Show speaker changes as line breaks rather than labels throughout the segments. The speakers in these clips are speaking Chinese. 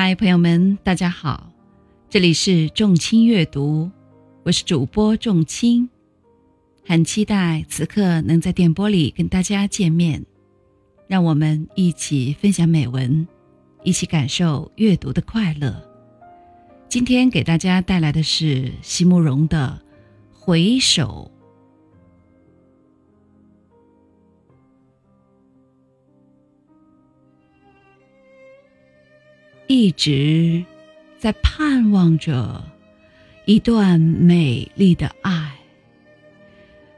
嗨，朋友们，大家好，这里是众卿阅读，我是主播众卿，很期待此刻能在电波里跟大家见面，让我们一起分享美文，一起感受阅读的快乐。今天给大家带来的是席慕容的《回首》。一直在盼望着一段美丽的爱，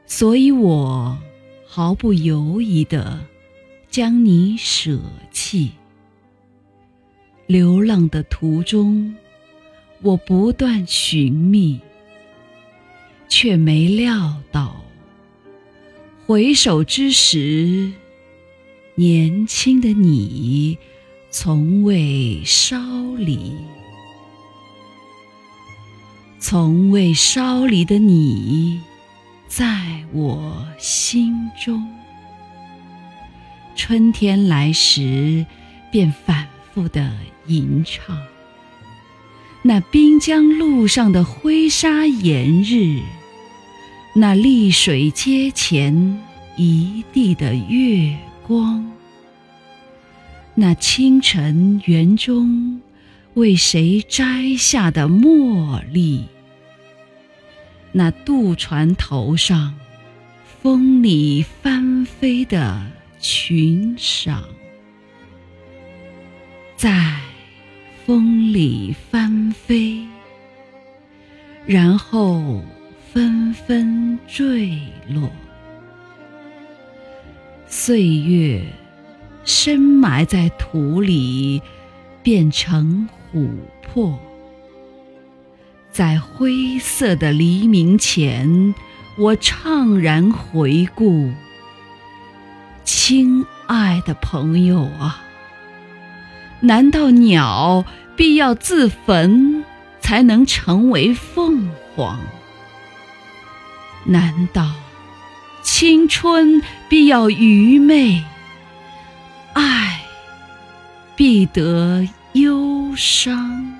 所以我毫不犹豫的将你舍弃。流浪的途中，我不断寻觅，却没料到回首之时，年轻的你。从未稍离，从未稍离的你，在我心中。春天来时，便反复的吟唱。那滨江路上的灰沙炎日，那丽水街前一地的月光。那清晨园中为谁摘下的茉莉，那渡船头上风里翻飞的裙裳，在风里翻飞，然后纷纷坠落，岁月。深埋在土里，变成琥珀。在灰色的黎明前，我怅然回顾，亲爱的朋友啊，难道鸟必要自焚才能成为凤凰？难道青春必要愚昧？必得忧伤。